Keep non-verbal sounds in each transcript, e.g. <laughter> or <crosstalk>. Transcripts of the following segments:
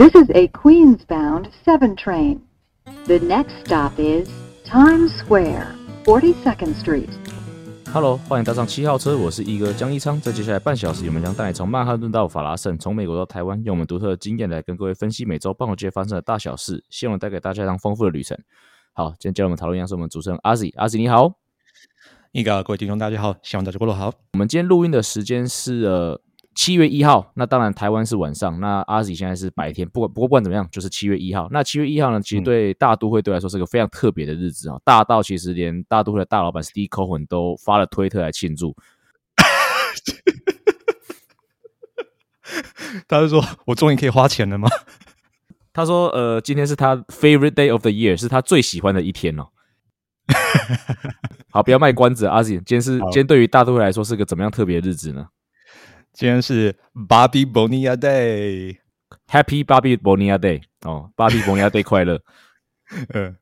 This is a Queens-bound 7 train. The next stop is Times Square, 42nd Street. Hello，欢迎搭上七号车，我是一哥江一昌。在接下来半小时，我们将带你从曼哈顿到法拉盛，从美国到台湾，用我们独特的经验来跟各位分析每周半个街发生的大小事，希望带给大家一趟丰富的旅程。好，今天加入我们讨论一样是我们主持人阿 Z，阿 Z 你好，一哥各位听众大家好，希望大家过得好。我们今天录音的时间是呃七月一号，那当然台湾是晚上，那阿 Z 现在是白天。不管不过不管怎么样，就是七月一号。那七月一号呢，其实对大都会队来说是个非常特别的日子啊，大到其实连大都会的大老板 Steve Cohen 都发了推特来庆祝。<laughs> 他就说：“我终于可以花钱了吗？” <laughs> 他说：“呃，今天是他 favorite day of the year，是他最喜欢的一天哦。<laughs> ”好，不要卖关子，阿 Z，今天是今天对于大都会来说是个怎么样特别的日子呢？今天是 Bobby Bonilla Day，Happy Bobby Bonilla Day 哦，Bobby Bonilla Day 快乐。<laughs> 嗯，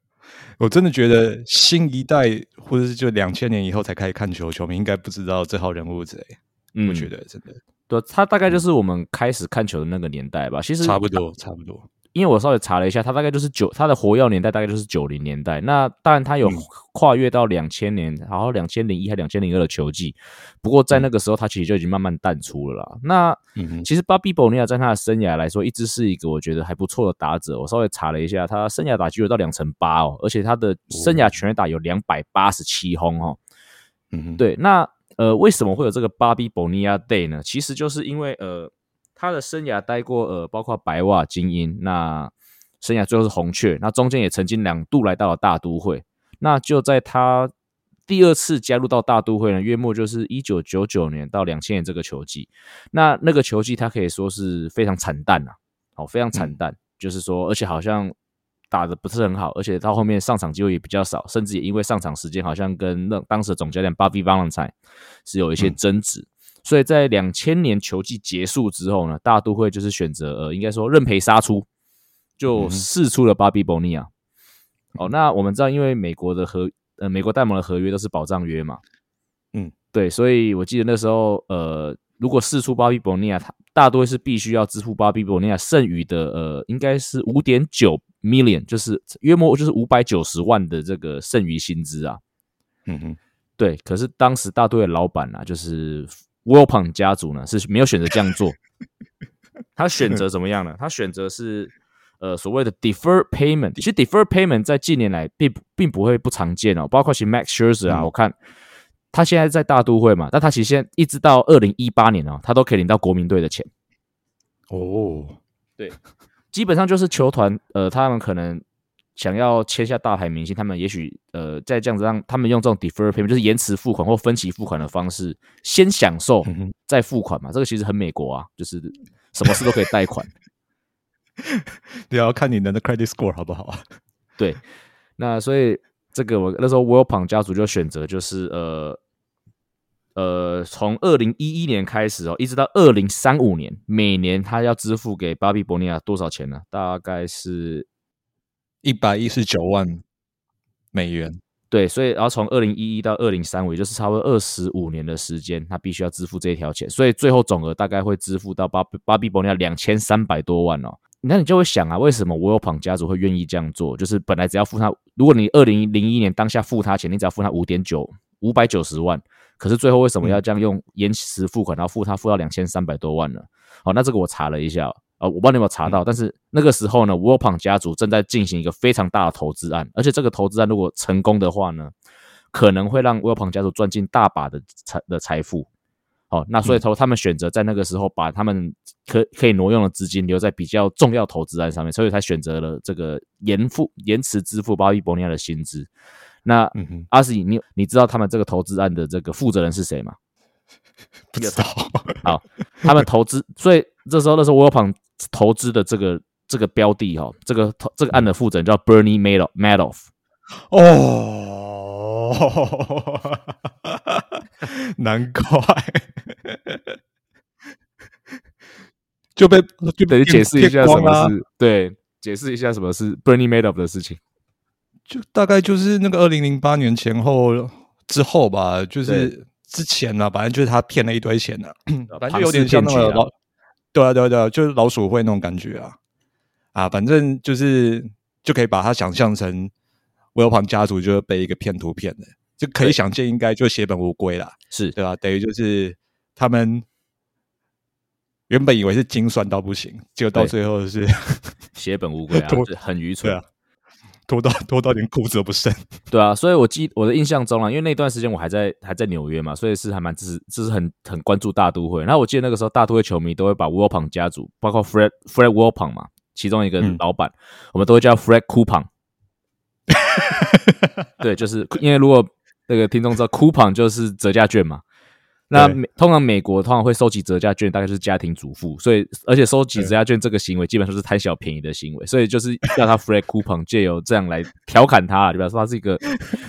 我真的觉得新一代或者是就两千年以后才开始看球，球迷应该不知道这号人物是谁。嗯，我觉得真的，对，他大概就是我们开始看球的那个年代吧。其实差不多，差不多。因为我稍微查了一下，他大概就是九，他的活跃年代大概就是九零年代。那当然，他有跨越到两千年，然后两千零一还两千零二的球季。不过在那个时候，他其实就已经慢慢淡出了啦。那其实巴比博尼亚在他的生涯来说，一直是一个我觉得还不错的打者。我稍微查了一下，他生涯打击有到两成八哦，而且他的生涯全垒打有两百八十七轰哦。嗯，对。那呃，为什么会有这个巴比博尼亚 Day 呢？其实就是因为呃。他的生涯待过呃，包括白袜、精英，那生涯最后是红雀，那中间也曾经两度来到了大都会。那就在他第二次加入到大都会呢，月末就是一九九九年到两千年这个球季。那那个球季他可以说是非常惨淡呐，哦，非常惨淡，就是说，而且好像打的不是很好，而且到后面上场机会也比较少，甚至也因为上场时间好像跟那当时的总教练 Bobby Valentine 是有一些争执。所以在两千年球季结束之后呢，大都会就是选择呃，应该说认赔杀出，就试出了巴比博尼亚。哦，那我们知道，因为美国的合呃美国戴蒙的合约都是保障约嘛，嗯，对，所以我记得那时候呃，如果试出巴比博尼亚，他大多是必须要支付巴比博尼亚剩余的呃，应该是五点九 million，就是约莫就是五百九十万的这个剩余薪资啊。嗯哼，对，可是当时大都会老板啊，就是。W i l p o n 家族呢是没有选择这样做，他选择怎么样呢？他选择是呃所谓的 defer payment。其实 defer payment 在近年来并并不会不常见哦，包括其实 Max Scherzer 啊，我看他现在在大都会嘛，但他其实现在一直到二零一八年哦，他都可以领到国民队的钱。哦，对，基本上就是球团呃，他们可能。想要签下大牌明星，他们也许呃，在这样子让他们用这种 defer payment，就是延迟付款或分期付款的方式，先享受再付款嘛。这个其实很美国啊，就是什么事都可以贷款。<laughs> 你要看你的 credit score 好不好啊？对，那所以这个我那时候 w i l p o n 家族就选择就是呃呃，从二零一一年开始哦，一直到二零三五年，每年他要支付给巴比伯尼亚多少钱呢？大概是。一百一十九万美元，对，所以然后从二零一一到二零三五，也就是差不多二十五年的时间，他必须要支付这一条钱，所以最后总额大概会支付到巴巴比伯尼亚两千三百多万哦。那你就会想啊，为什么沃尔庞家族会愿意这样做？就是本来只要付他，如果你二零零一年当下付他钱，你只要付他五点九五百九十万，可是最后为什么要这样用延迟付款，然后付他付到两千三百多万呢？哦，那这个我查了一下。啊，我不知道你有没有查到，但是那个时候呢 w o r p o n 家族正在进行一个非常大的投资案，而且这个投资案如果成功的话呢，可能会让 w o r p o n 家族赚进大把的财的财富。好，那所以说他们选择在那个时候把他们可可以挪用的资金留在比较重要投资案上面，所以才选择了这个延付延迟支付巴伊伯尼亚的薪资。那阿斯，你你知道他们这个投资案的这个负责人是谁吗？<laughs> 不知道。好，他们投资，所以这时候那时候 w o r p o n 投资的这个这个标的哈，这个这个案的负责人叫 Bernie Madoff。哦，<laughs> 难怪，就被就等于解释一下什么是对，解释一下什么是 Bernie Madoff 的事情。就大概就是那个二零零八年前后之后吧，就是之前呢，反正就是他骗了一堆钱呢，反正就有点像那个老。对啊，对啊，对啊，就是老鼠会那种感觉啊。啊，反正就是就可以把它想象成威尔庞家族就是被一个骗图骗的，就可以想见应该就血本无归啦，是对吧？等于就是他们原本以为是精算到不行，结果到最后是血本无归啊，<laughs> 是很愚蠢啊，拖到拖到连裤子都不剩。<laughs> 对啊，所以我记我的印象中啊，因为那段时间我还在还在纽约嘛，所以是还蛮支持，就是很很关注大都会。然后我记得那个时候大都会球迷都会把 w o l p o n 家族，包括 Fred Fred w o l p o n 嘛，其中一个嗯老板，我们都会叫 Fred Coupon。<laughs> 对，就是因为如果那个听众知道 coupon 就是折价券嘛，那美通常美国通常会收集折价券，大概就是家庭主妇，所以而且收集折价券这个行为基本上是贪小便宜的行为，所以就是要他 free coupon 借由这样来调侃他，就表示说他是一个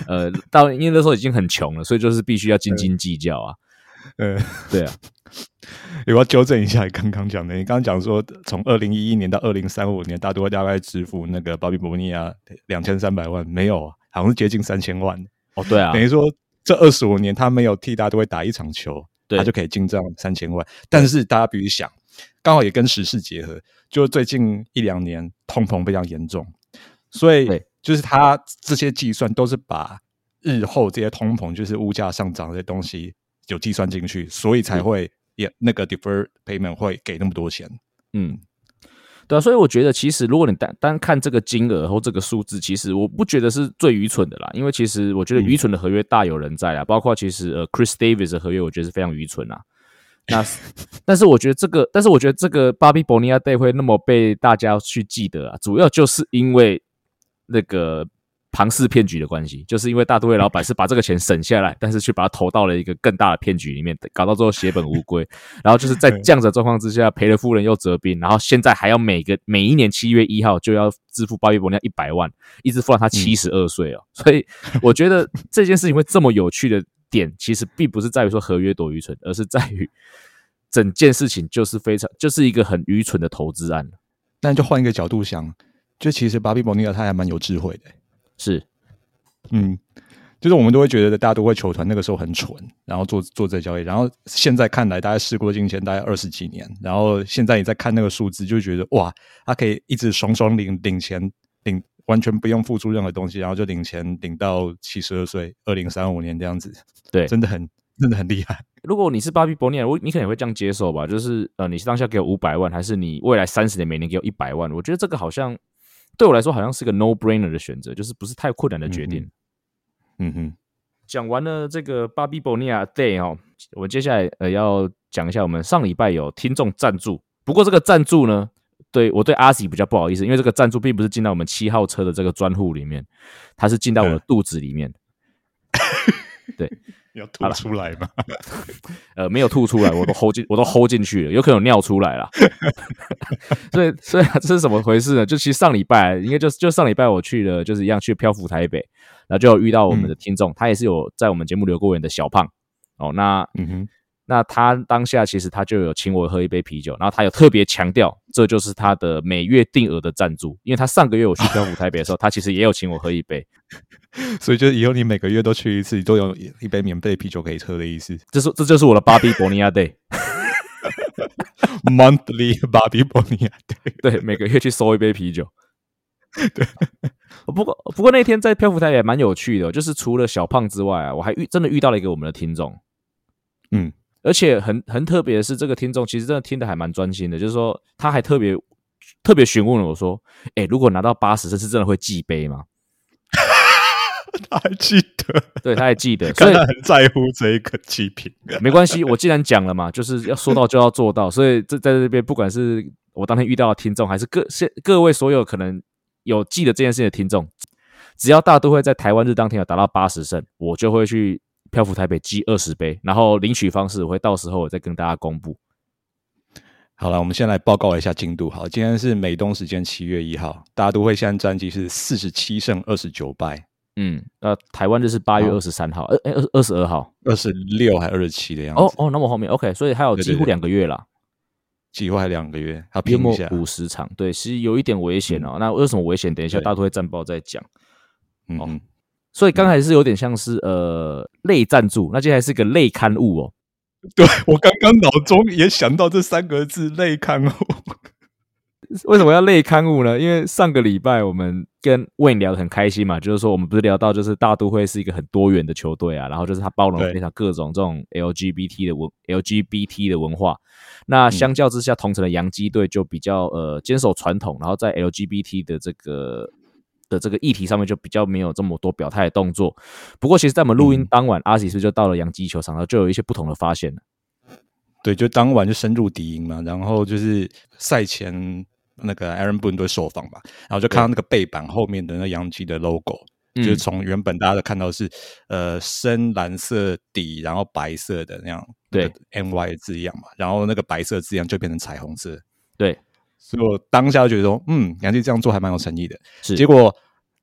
呃，到因为那时候已经很穷了，所以就是必须要斤斤计较啊，呃，对。<laughs> 啊，<laughs> 我要纠正一下你刚刚讲的，你刚刚讲说从二零一一年到二零三五年，大都会大概支付那个巴比伯尼亚两千三百万，没有啊，好像是接近三千万，哦对啊。等，于说这二十五年他没有替大家都会打一场球，他就可以进账三千万。但是大家必须想，刚好也跟时事结合，就最近一两年通膨非常严重，所以就是他这些计算都是把日后这些通膨，就是物价上涨这些东西有计算进去，所以才会也那个 defer payment 会给那么多钱。嗯，对啊，所以我觉得其实如果你单单看这个金额或这个数字，其实我不觉得是最愚蠢的啦，因为其实我觉得愚蠢的合约大有人在啦，包括其实呃 Chris Davis 的合约，我觉得是非常愚蠢啊。那 <laughs> 但是我觉得这个，但是我觉得这个 Bobby Bonilla Day 会那么被大家去记得啊，主要就是因为那个庞氏骗局的关系，就是因为大都会老板是把这个钱省下来，但是却把它投到了一个更大的骗局里面，搞到最后血本无归。然后就是在这样子的状况之下，赔了夫人又折兵，然后现在还要每个每一年七月一号就要支付巴比伯尼亚一百万，一直付到他七十二岁哦。所以我觉得这件事情会这么有趣的点，其实并不是在于说合约多愚蠢，而是在于整件事情就是非常就是一个很愚蠢的投资案。但就换一个角度想，就其实巴比伯尼亚他还蛮有智慧的、是，嗯，就是我们都会觉得大家都会球团那个时候很蠢，然后做做这交易，然后现在看来大概事过境迁，大概二十几年，然后现在你再看那个数字，就觉得哇，他可以一直爽爽领领钱，领完全不用付出任何东西，然后就领钱领到七十二岁，二零三五年这样子，对，真的很真的很厉害。如果你是巴比伯尼亚，我你可能会这样接受吧，就是呃，你当下给我五百万，还是你未来三十年每年给我一百万？我觉得这个好像对我来说好像是个 no brainer 的选择，就是不是太困难的决定。嗯哼，讲完了这个巴比伯尼亚 Day 哦，我们接下来呃要讲一下我们上礼拜有听众赞助，不过这个赞助呢，对我对阿喜比较不好意思，因为这个赞助并不是进到我们七号车的这个专户里面，它是进到我的肚子里面。对，要吐出来吗？<laughs> 呃，没有吐出来，我都 hold 进，<laughs> 我都 hold 进去了，有可能有尿出来了。<laughs> 所以，所以这是怎么回事呢？就其实上礼拜，应该就就上礼拜我去了，就是一样去漂浮台北，然后就有遇到我们的听众，他也是有在我们节目留过言的小胖哦。那嗯哼，那他当下其实他就有请我喝一杯啤酒，然后他有特别强调，这就是他的每月定额的赞助，因为他上个月我去 <laughs> 漂浮台北的时候，他其实也有请我喝一杯，<laughs> 所以就以后你每个月都去一次，你都有一杯免费啤酒可以喝的意思。这是这就是我的巴比伯尼亚 day。<laughs> Monthly 巴比伯尼亚，对，对，每个月去收一杯啤酒。对，不过不过那天在漂浮台也蛮有趣的，就是除了小胖之外啊，我还遇真的遇到了一个我们的听众，嗯，而且很很特别的是，这个听众其实真的听的还蛮专心的，就是说他还特别特别询问了我说：“哎、如果拿到八十，这是真的会记杯吗 <laughs> 他还记得，？”对，他还记得，<laughs> 所以他很在乎这一个祭品。<laughs> 没关系，我既然讲了嘛，就是要说到就要做到，所以这在这边，不管是我当天遇到的听众，还是各现各位所有可能有记得这件事情的听众，只要大都会在台湾日当天有达到八十胜，我就会去漂浮台北寄二十杯，然后领取方式我会到时候我再跟大家公布。好了，我们先来报告一下进度。好，今天是美东时间七月一号，大都会现在战绩是四十七胜二十九败，嗯，那台湾就是八月二十三号，呃，哎，二二十二号。二十六还二十七的样子。哦哦，那么后面 OK，所以还有几乎两个月啦。<laughs> 几乎还两个月，要约莫拼一下。五十场，对，其实有一点危险哦。那为什么危险？等一下对大都会战报再讲。嗯嗯，所以刚才是有点像是呃类赞助，那接下来是个类刊物哦。对我刚刚脑中也想到这三个字“类刊物 <laughs> 为什么要类刊物呢？因为上个礼拜我们跟 Wayne 聊得很开心嘛，就是说我们不是聊到就是大都会是一个很多元的球队啊，然后就是它包容非常各种这种 LGBT 的文 LGBT 的文化。那相较之下，同城的洋基队就比较呃坚守传统，然后在 LGBT 的这个的这个议题上面就比较没有这么多表态的动作。不过，其实，在我们录音当晚，阿喜是就到了洋基球场，然后就有一些不同的发现了。对，就当晚就深入敌营嘛，然后就是赛前那个 Aaron Boone 都受访嘛，然后就看到那个背板后面的那洋基的 logo，嗯就是从原本大家都看到是呃深蓝色底，然后白色的那样，对，NY 的字样嘛，然后那个白色字样就变成彩虹色，对，所以我当下就觉得说，嗯，杨基这样做还蛮有诚意的。是结果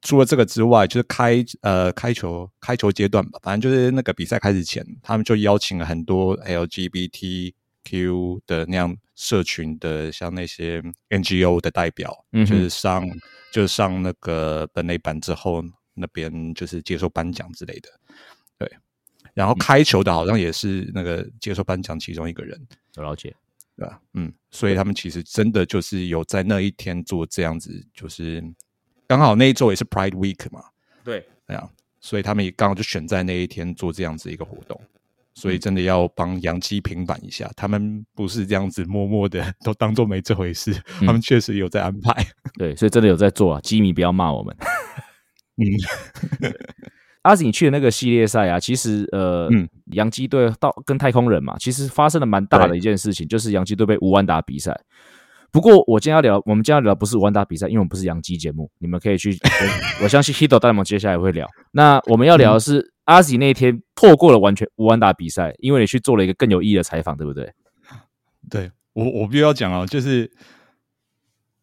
除了这个之外，就是开呃开球开球阶段吧，反正就是那个比赛开始前，他们就邀请了很多 LGBTQ 的那样社群的，像那些 NGO 的代表，嗯就是上就是上那个本垒板之后，那边就是接受颁奖之类的，对。然后开球的好像也是那个接受颁奖其中一个人，有了解。对吧？嗯，所以他们其实真的就是有在那一天做这样子，就是刚好那一周也是 Pride Week 嘛，对，这样，所以他们也刚好就选在那一天做这样子一个活动，所以真的要帮杨基平反一下，他们不是这样子默默的都当做没这回事，他们确实有在安排。对，所以真的有在做啊，基迷不要骂我们。嗯，<laughs> 阿紫，你去的那个系列赛啊，其实呃，嗯洋基队到跟太空人嘛，其实发生了蛮大的一件事情，就是洋基队被吴安达比赛。不过我今天要聊，我们今天要聊的不是吴安达比赛，因为我们不是洋基节目，你们可以去，我 <laughs> 我相信 Hito 大联盟接下来会聊。那我们要聊的是、阿紫那一天错过了完全吴安达比赛，因为你去做了一个更有意义的采访，对不对？对我我必须要讲啊，就是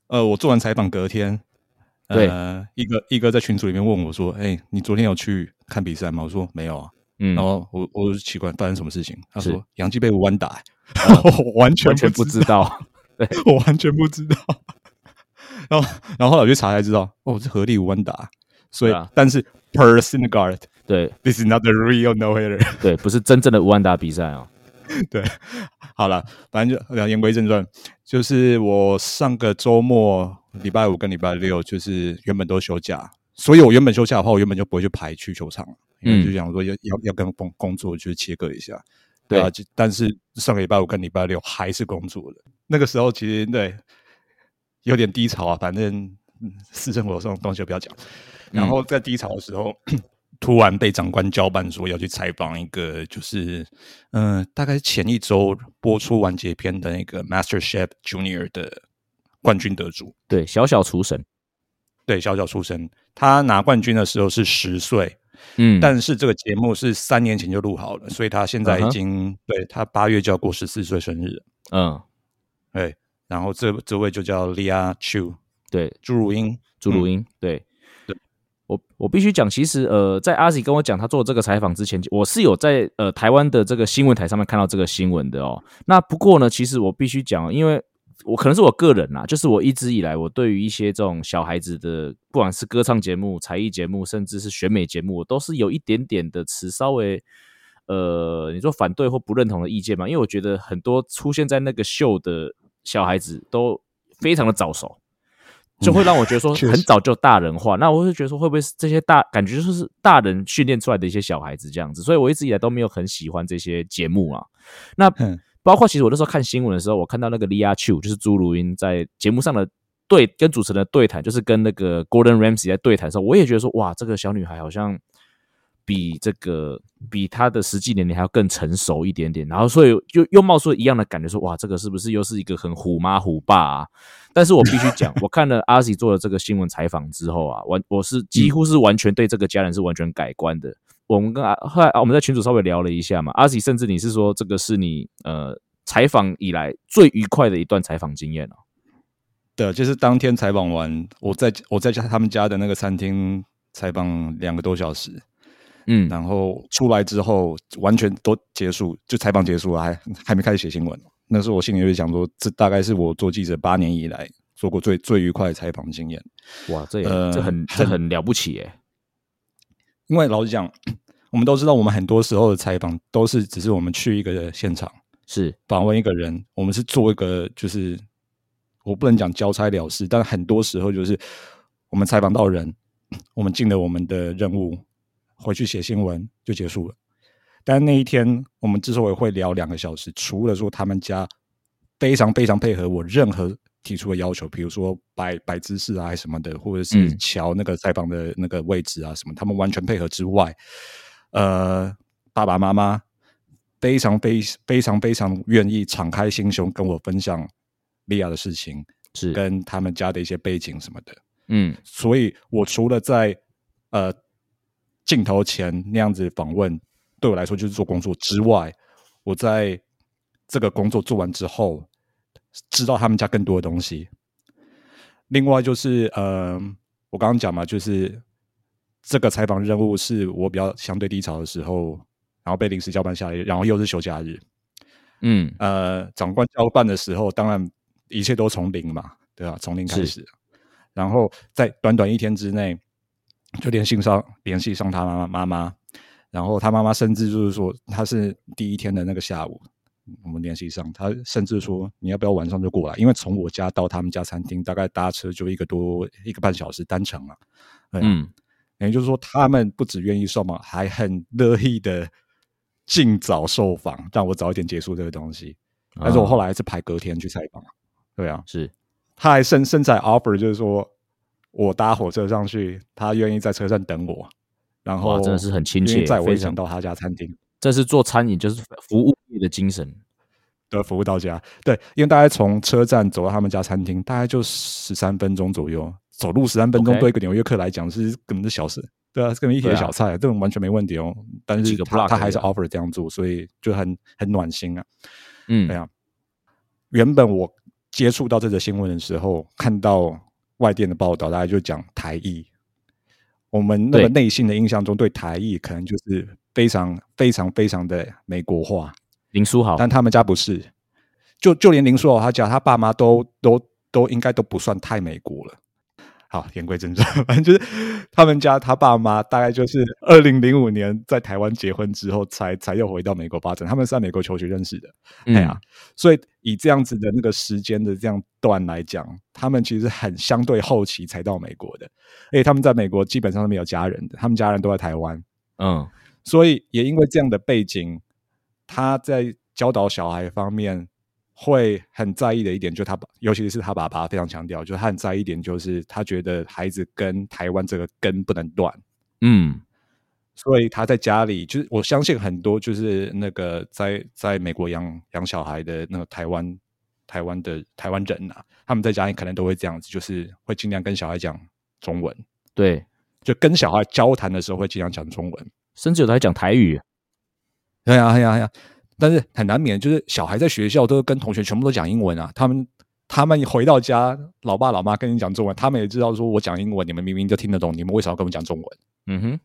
呃，我做完采访隔天，对呃，一个一哥在群组里面问我说：“哎、你昨天有去看比赛吗？”我说：“没有啊。”嗯然，后我我就奇怪发生什么事情，他是说杨基被弯打、<laughs> 我完全完全不知道，<laughs> 对。我完全不知道。然后然后后来我去查才知道，哦，是合力弯打，所以、啊但是 per Syndergaard 对 this is not the real no hitter。<laughs> 对，不是真正的吴安达比赛哦。对，好了，反正就言归正传，就是我上个周末礼拜五跟礼拜六就是原本都休假，所以我原本休假的话，我原本就不会去排去球场，因为嗯。就想说要要要跟工工作就是切割一下，对。啊，就但是上个礼拜五跟礼拜六还是工作的，那个时候其实对有点低潮啊，反正嗯私生活这种东西就不要讲。然后在低潮的时候，突然被长官交办说要去采访一个，就是嗯、呃大概前一周播出完结篇的那个 Master Chef Junior 的冠军得主，对，小小厨神，对，小小出身，他拿冠军的时候是十岁，嗯，但是这个节目是三年前就录好了，所以他现在已经、对他八月就要过十四岁生日了，嗯，对，然后这这位就叫 Lia Chu 对，朱如英，朱如英，对。嗯对。我我必须讲，其实呃，在阿 Z 跟我讲他做这个采访之前，我是有在呃台湾的这个新闻台上面看到这个新闻的哦。那不过呢，其实我必须讲，因为我可能是我个人啦，就是我一直以来我对于一些这种小孩子的，不管是歌唱节目、才艺节目，甚至是选美节目，我都是有一点点的持稍微呃，你说反对或不认同的意见嘛？因为我觉得很多出现在那个秀的小孩子都非常的早熟。就会让我觉得说 <laughs> 很早就大人化，那我会觉得说会不会是这些大感觉就是大人训练出来的一些小孩子这样子，所以我一直以来都没有很喜欢这些节目啊。那嗯包括其实我那时候看新闻的时候，我看到那个 Lia Chu 就是朱如英在节目上的对跟主持人的对谈，就是跟那个 Gordon Ramsay 在对谈的时候，我也觉得说哇，这个小女孩好像比这个比她的实际年龄还要更成熟一点点，然后所以又又冒出一样的感觉说哇，这个是不是又是一个很虎妈虎爸啊？但是我必须讲，<laughs> 我看了阿 Z 做了这个新闻采访之后啊，完我是几乎是完全对这个家人是完全改观的。我们跟阿后来啊我们在群主稍微聊了一下嘛，阿 Z 甚至你是说这个是你呃采访以来最愉快的一段采访经验哦。对，就是当天采访完，我在我在家他们家的那个餐厅采访两个多小时，嗯，然后出来之后完全都结束，就采访结束了，还还没开始写新闻。那时候我心里就想说，这大概是我做记者八年以来做过最最愉快的采访经验。哇，这也、呃这很这很了不起耶。因为老实讲，<clears throat> 我们都知道，我们很多时候的采访都是只是我们去一个现场是访问一个人，我们是做一个就是我不能讲交差了事，但很多时候就是我们采访到人，<clears throat> 我们尽了我们的任务，回去写新闻就结束了。但那一天我们之所以会聊两个小时，除了说他们家非常非常配合我任何提出的要求，比如说摆摆姿势啊什么的，或者是嗯。瞧那个采访的那个位置啊什么，他们完全配合之外，呃，爸爸妈妈非常非非常非常愿意敞开心胸跟我分享利亚的事情，是，跟他们家的一些背景什么的。嗯。所以我除了在呃镜头前那样子访问，对我来说就是做工作之外，我在这个工作做完之后，知道他们家更多的东西。另外就是呃，我刚刚讲嘛，就是这个采访任务是我比较相对低潮的时候，然后被临时交办下来，然后又是休假日，嗯。呃，长官交办的时候，当然一切都从零嘛，对吧、从零开始，然后在短短一天之内，就联系上联系上他妈妈妈妈，然后他妈妈甚至就是说，他是第一天的那个下午，我们联系上，他甚至说你要不要晚上就过来，因为从我家到他们家餐厅大概搭车就一个多一个半小时单程啊，对啊嗯。也就是说，他们不只愿意受访，还很乐意的尽早受访，让我早一点结束这个东西。但是我后来是排隔天去采访，对啊，是。他还甚甚至还 offer 就是说我搭火车上去，他愿意在车站等我，然后哇真的是很亲切愿意载我非常一程到他家餐厅。这是做餐饮就是服务业的精神，的服务到家。对，因为大概从车站走到他们家餐厅，大概就十三分钟左右，走路十三分钟对一个纽约客来讲是根本是小事。对啊，是根本一对啊铁小菜，这种完全没问题哦。但是他他还是 offer 这样做，所以就很很暖心啊。嗯对啊，原本我接触到这则新闻的时候，看到外电的报道，大家就讲台艺。我们那个内心的印象中，对台艺可能就是非常非常非常的美国化，林书豪。但他们家不是。就就连林书豪他家，他爸妈都都都应该都不算太美国了。好，言归正传，<laughs> 反正就是他们家他爸妈大概就是二零零五年在台湾结婚之后才，才又回到美国发展。他们是在美国求学认识的，嗯。哎呀，所以以这样子的那个时间的这样段来讲，他们其实很相对后期才到美国的，而且他们在美国基本上是没有家人的，他们家人都在台湾，嗯。所以也因为这样的背景，他在教导小孩方面会很在意的一点，就他爸，尤其是他爸爸非常强调，就是他很在意一点，就是他觉得孩子跟台湾这个根不能断。嗯所以他在家里，就是我相信很多就是那个在在美国养养小孩的那个台湾台湾的台湾人啊，他们在家里可能都会这样子，就是会尽量跟小孩讲中文，对，就跟小孩交谈的时候会尽量讲中文。甚至有的还讲台语，对呀，对呀，对呀。但是很难免，就是小孩在学校都跟同学全部都讲英文啊。他们他们回到家，老爸老妈跟你讲中文，他们也知道说我讲英文，你们明明就听得懂，你们为什么要跟我讲中文？嗯哼，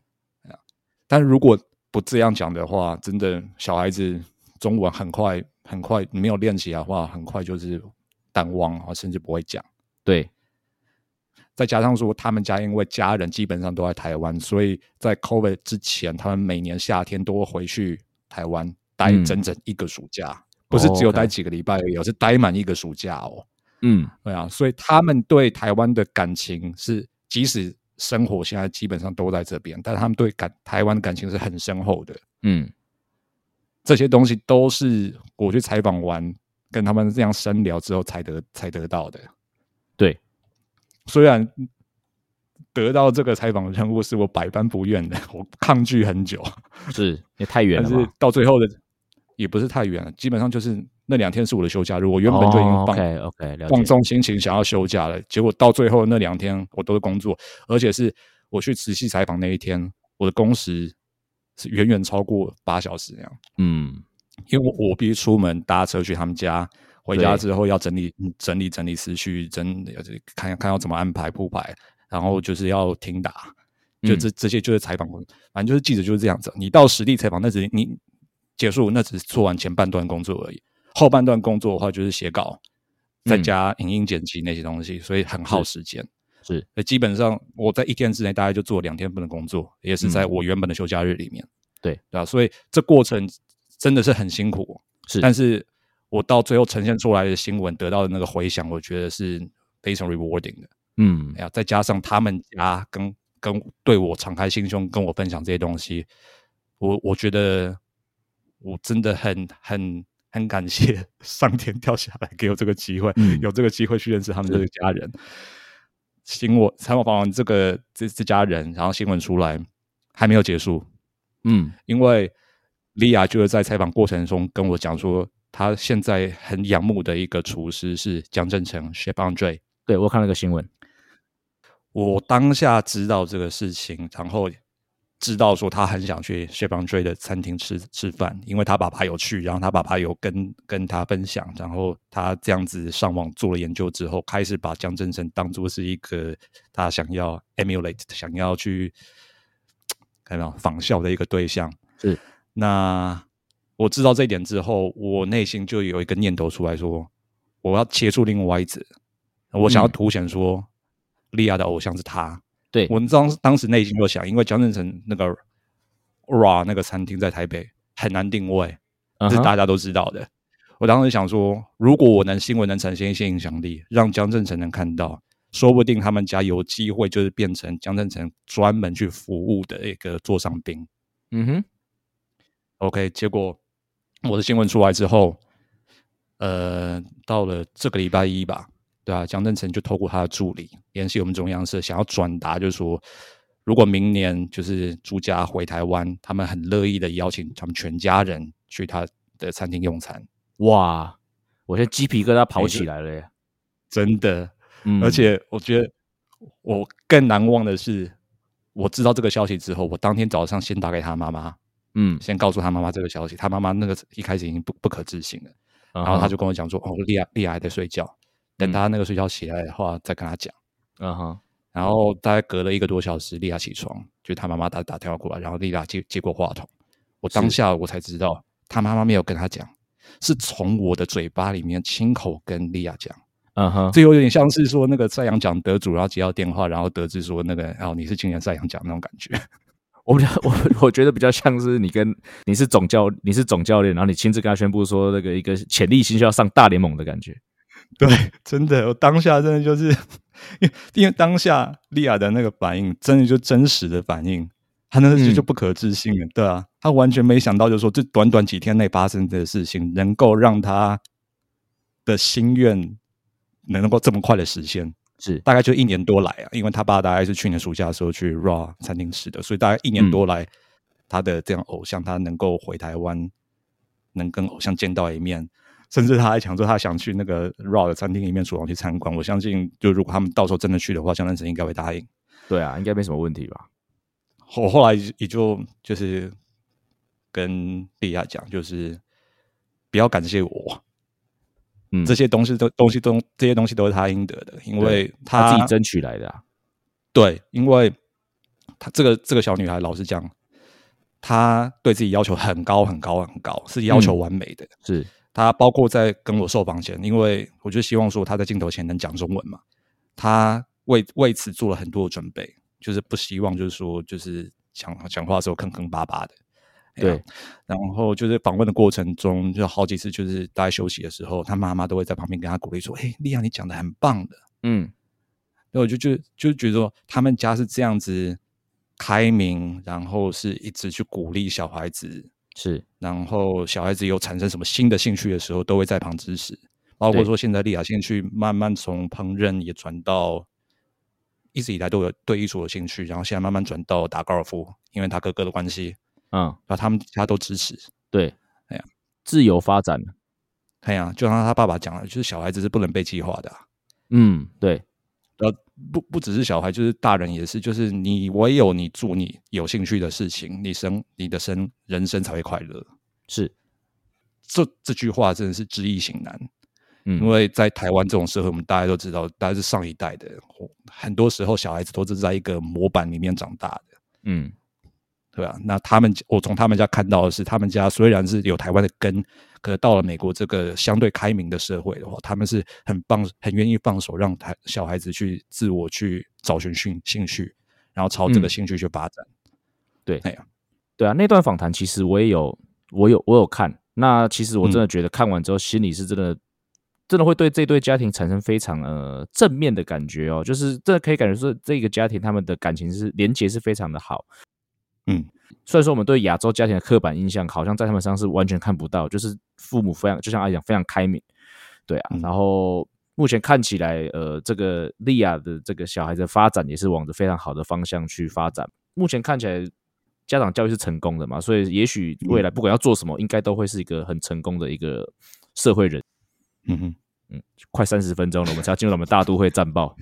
但如果不这样讲的话，真的小孩子中文很快很快没有练起来的话，很快就是淡忘啊，甚至不会讲。对，再加上说，他们家因为家人基本上都在台湾，所以在 COVID 之前，他们每年夏天都会回去台湾待嗯整整一个暑假，不是只有待几个礼拜而已，而是待满一个暑假哦。嗯对啊，所以他们对台湾的感情是，即使生活现在基本上都在这边，但他们对感台湾的感情是很深厚的。嗯这些东西都是我去采访完，跟他们这样深聊之后才得才得到的。对，虽然得到这个采访任务是我百般不愿的，<laughs> 我抗拒很久，<laughs> 是也太远了但是，到最后的也不是太远了，基本上就是那两天是我的休假日，我原本就已经放、OK OK 放解，纵心情想要休假了，结果到最后那两天我都是工作，而且是我去仔细采访那一天，我的工时是远远超过八小时那样。嗯。因为我我必须出门搭车去他们家，回家之后要整理嗯整理整理思绪，整看看要怎么安排铺排，然后就是要听打，就嗯这这些就是采访，反正就是记者就是这样子。你到实地采访，那只你结束，那只是做完前半段工作而已，后半段工作的话就是写稿，再嗯加影音剪辑那些东西，所以很耗时间。是所以基本上我在一天之内大概就做两天份的工作，也是在嗯我原本的休假日里面。对对吧？所以这过程真的是很辛苦，是，但是我到最后呈现出来的新闻得到的那个回响，我觉得是非常 rewarding 的。嗯。哎呀，再加上他们家跟跟对我敞开心胸，跟我分享这些东西，我我觉得我真的很很很感谢 <laughs> 上天掉下来给我这个机会，嗯。有这个机会去认识他们这个家人。新闻采访完这个这这家人，然后新闻出来还没有结束，嗯。因为莉亚就是在采访过程中跟我讲说，他现在很仰慕的一个厨师是江正成 Chef Andre。对我看了个新闻，我当下知道这个事情，然后知道说他很想去 Andre 的餐厅吃吃饭，因为他爸爸有去，然后他爸爸有跟跟他分享，然后他这样子上网做了研究之后，开始把江振成当做是一个他想要 emulate、想要去看到仿效的一个对象。是那我知道这一点之后，我内心就有一个念头出来说，我要切出另外一子，我想要嗯凸显说，利亚的偶像是他。对，我当当时内心就想，因为江正成那个 RA 那个餐厅在台北很难定位，是大家都知道的。我当时想说，如果我能新闻能产生一些影响力，让江正成能看到，说不定他们家有机会就是变成江正成专门去服务的一个座上宾。嗯哼，OK，结果我的新闻出来之后，呃，到了这个礼拜一吧，对啊，江正成就透过他的助理联系我们中央社，想要转达，就是说，如果明年就是朱家回台湾，他们很乐意的邀请他们全家人去他的餐厅用餐，哇，我现在鸡皮疙瘩跑起来了耶！真的，嗯，而且我觉得我更难忘的是，我知道这个消息之后，我当天早上先打给他妈妈，嗯，先告诉他妈妈这个消息，他妈妈那个一开始已经不不可置信了。然然后他就跟我讲说：“哦，莉亚莉亚还在睡觉，等嗯他那个睡觉起来的话，再跟他讲。嗯哼，然后大概隔了一个多小时，莉亚起床，就他妈妈打打电话过来，然后莉亚接接过话筒。我当下我才知道，他妈妈没有跟他讲，是从我的嘴巴里面亲口跟莉亚讲。嗯哼，这有点像是说那个赛扬奖得主，然后接到电话，然后得知说那个哦你是今年赛扬奖那种感觉。<laughs> 我比较 <laughs> 我我觉得比较像是你跟你是总教你是总教练，然后你亲自跟他宣布说那个一个潜力新秀要上大联盟的感觉。<laughs> 对，<laughs> 真的，我当下真的就是，因为因为当下莉亚的那个反应，真的就真实的反应，他那个就不可置信了，对啊，他完全没想到，就是说这短短几天内发生的事情，能够让他的心愿能够这么快的实现，是，大概就一年多来啊，因为他爸大概是去年暑假的时候去 Raw 餐厅吃的，所以大概一年多来，他的这样偶像他能够回台湾，能跟偶像见到一面，甚至他还讲说他想去那个 Raw 的餐厅里面厨房去参观。我相信，就如果他们到时候真的去的话，江南城应该会答应。对啊，应该没什么问题吧？我后来也就就是跟莉亚讲，就是不要感谢我，嗯，这些东西都东西都这些东西都是他应得的，因为对他自己争取来的啊。对，因为他这个这个小女孩，老实讲，她对自己要求很高很高很高，是要求嗯完美的。是，她包括在跟我受访前，因为我就希望说他在镜头前能讲中文嘛，他为为此做了很多的准备，就是不希望就是说就是讲讲话的时候坑坑巴巴的。对，然后就是访问的过程中，就好几次就是大家休息的时候，他妈妈都会在旁边跟他鼓励说：“哎，丽亚，你讲的很棒的。”嗯，那我就就就觉得说，他们家是这样子开明，然后是一直去鼓励小孩子，是，然后小孩子有产生什么新的兴趣的时候，都会在旁支持。包括说现在丽雅兴趣慢慢从烹饪也转到，一直以来都有对艺术有兴趣，然后现在慢慢转到打高尔夫，因为他哥哥的关系，嗯，然后他们家都支持。对，哎呀，自由发展。哎呀，就像他爸爸讲了，就是小孩子是不能被计划的、啊。嗯，对，呃，不不只是小孩，就是大人也是，就是你唯有你做你有兴趣的事情，你生你的生人生才会快乐。是，这这句话真的是知易行难，嗯，因为在台湾这种社会，我们大家都知道，大家是上一代的，很多时候小孩子都是在一个模板里面长大的，嗯，对吧、那他们我从他们家看到的是，他们家虽然是有台湾的根，可是到了美国这个相对开明的社会的话，他们是很放很愿意放手，让台小孩子去自我去找寻兴兴趣，然后朝这个嗯兴趣去发展。对哎呀，对啊，那段访谈其实我也有，我有，我有看。那其实我真的觉得看完之后，心里是真的，真的会对这对家庭产生非常呃正面的感觉哦。就是这可以感觉说，这个家庭他们的感情是连接是非常的好。嗯，虽然说我们对亚洲家庭的刻板印象，好像在他们身上是完全看不到，就是父母非常就像阿讲非常开明，对啊。然后目前看起来，呃，这个利亚的这个小孩的发展也是往着非常好的方向去发展。目前看起来。家长教育是成功的嘛？所以也许未来不管要做什么，应该都会是一个很成功的一个社会人。嗯哼，嗯，快三十分钟了，我们才要进入我们大都会战报。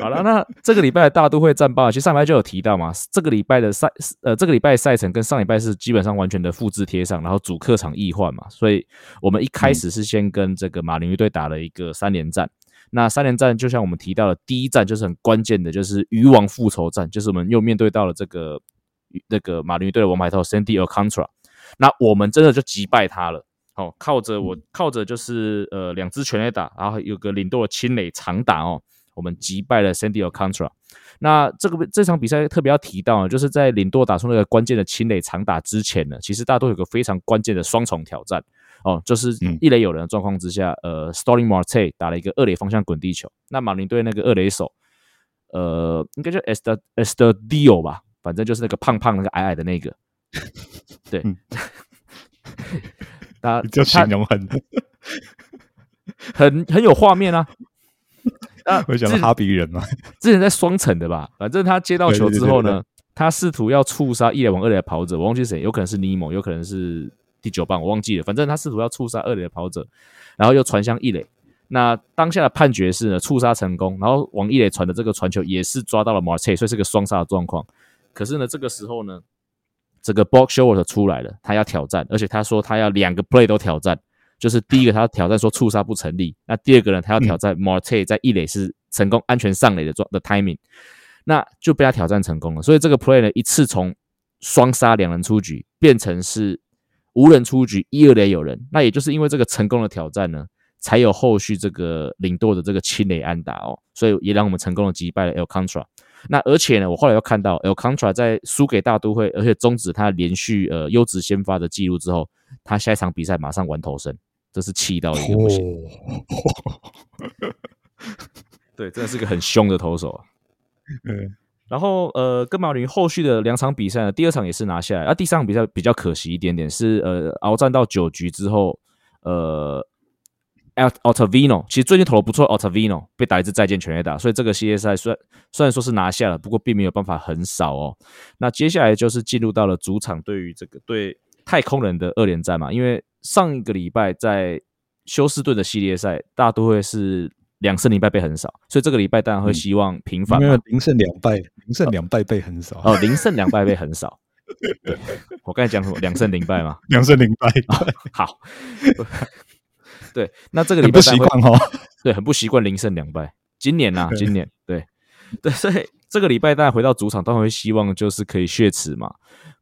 好了，那这个礼拜的大都会战报，其实上礼拜就有提到嘛。这个礼拜的赛，呃，这个礼拜赛程跟上礼拜是基本上完全的复制贴上，然后主客场易换嘛。所以我们一开始是先跟这个马林鱼队打了一个三连战。那三连战就像我们提到的，第一战就是很关键的，就是鱼王复仇战，就是我们又面对到了这个。那个马林鱼队的王牌头 Sandy Alcantara，那我们真的就击败他了。哦，靠着我，靠着就是呃两支全垒打，然后有个领舵的清垒长打哦，我们击败了 Sandy Alcantara。那这个这场比赛特别要提到，就是在领舵打出那个关键的清垒长打之前呢，其实大家都有个非常关键的双重挑战。哦，就是一垒有人的状况之下，呃，Starling Marte 打了一个二垒方向滚地球，那马林队那个二垒手，呃，应该叫 Est Estadio 吧。反正就是那个胖胖、那个矮矮的那个，<laughs> 对，<laughs> 啊，就形容很 <laughs> 很很有画面啊！啊，会讲哈比人吗？之前在双层的吧？反正他接到球之后呢，他试图要触杀一垒往二垒的跑者，我忘记谁，有可能是尼莫，有可能是第九棒，我忘记了。反正他试图要触杀二垒的跑者，然后又传向一垒。那当下的判决是呢，触杀成功，然后往一垒传的这个传球也是抓到了马切，所以是个双杀的状况。可是呢，这个时候呢，这个 Box Short 出来了，他要挑战，而且他说他要两个 play 都挑战，就是第一个他要挑战说触杀不成立，那第二个呢，他要挑战 Marte 在一垒是成功安全上垒的状的 timing，那就被他挑战成功了。所以这个 play 呢，一次从双杀两人出局变成是无人出局，一二垒有人。那也就是因为这个成功的挑战呢，才有后续这个领舵的这个清垒安打哦，所以也让我们成功的击败了 El Contra。那而且呢，我后来又看到 El Contra 在输给大都会，而且终止他连续呃优质先发的记录之后，他下一场比赛马上玩投身，这是气到一个不行。<laughs> 对，真的是个很凶的投手啊。<laughs> 嗯，然后呃，跟马林后续的两场比赛呢，第二场也是拿下来，啊，第三场比赛比较可惜一点点，是呃鏖战到九局之后，呃。Altavino 其实最近投的不错，Altavino 被打一次再见全垒打，所以这个系列赛虽然虽然说是拿下了，不过并没有办法很少哦。那接下来就是进入到了主场对于这个对太空人的二连战嘛，因为上一个礼拜在休斯顿的系列赛，大都会是两胜零败被很少，所以这个礼拜当然会希望平反。因为零胜两败，零胜两败被很少哦，零胜两败被很少。<laughs> 我刚才讲什么？两胜零败嘛？两胜零败。<laughs> 好。对，那这个礼拜不习惯哦。<laughs> 对，很不习惯零胜两败。今年呐，今年对对，所以这个礼拜大家回到主场，当然会希望就是可以血耻嘛。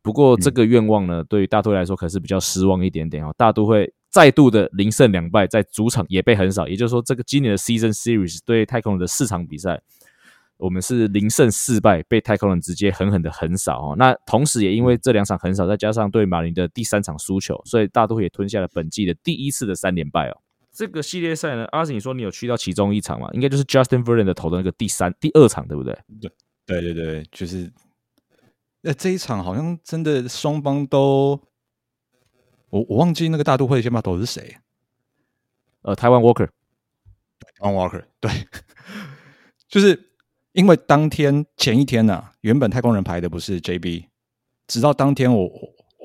不过这个愿望呢，对于大都会来说可是比较失望一点点哦。大都会再度的零胜两败，在主场也被横扫，也就是说，这个今年的 Season Series 对太空人的四场比赛，我们是零胜四败，被太空人直接狠狠的横扫哦。那同时也因为这两场横扫，再加上对马林的第三场输球，所以大都会也吞下了本季的第一次的三连败哦。这个系列赛呢，阿信，你说你有去到其中一场吗？应该就是 Justin Verlander 投的那个第三、第二场，对不对？对，对对对，就是。那这一场好像真的双方都，我我忘记那个大都会先发投的是谁？呃，台湾 Walker，台湾 Walker，对，<laughs> 就是因为当天前一天呢，原本太空人排的不是 JB，直到当天我